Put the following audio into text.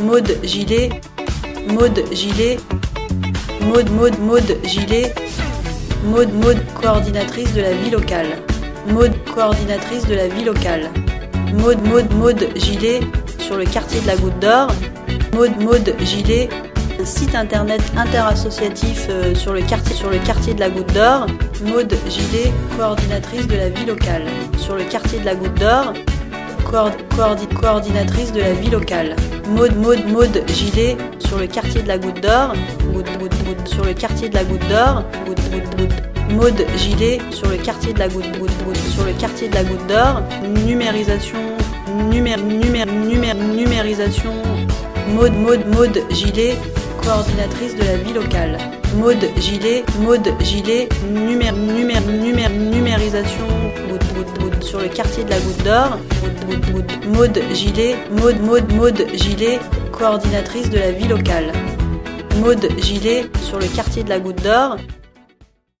Maude Gilet, Maude Gilet, Maude Maude Maude Gilet, Maude Maude coordinatrice de la vie locale, Maude coordinatrice de la vie locale, Maude Maude Maude Gilet sur le quartier de la Goutte d'Or, Maude Maude Gilet site internet interassociatif euh, sur le quartier sur le quartier de la Goutte d'Or, Maude Gilet coordinatrice de la vie locale. Sur le quartier de la Goutte d'Or, coord- coordi- coordinatrice de la vie locale. Maude, Maude, Maude Gilet sur le quartier de la Goutte d'Or. Goutte, goutte, goutte, sur le quartier de la Goutte d'Or. Goutte, goutte, goutte. Maude Gilet sur le quartier de la Goutte, sur le quartier de la Goutte d'Or. Numérisation, numé, numé, numé, numérisation. Maude, Maude, Maude Gilet coordinatrice de la vie locale. Maude Gilet, Maude Gilet, numé, numé, numé, numérisation goutte, goutte, goutte, sur le quartier de la Goutte d'Or. Maude Gilet, Maude, Maude, Maude Gilet, coordinatrice de la vie locale. Maude Gilet sur le quartier de la Goutte d'Or.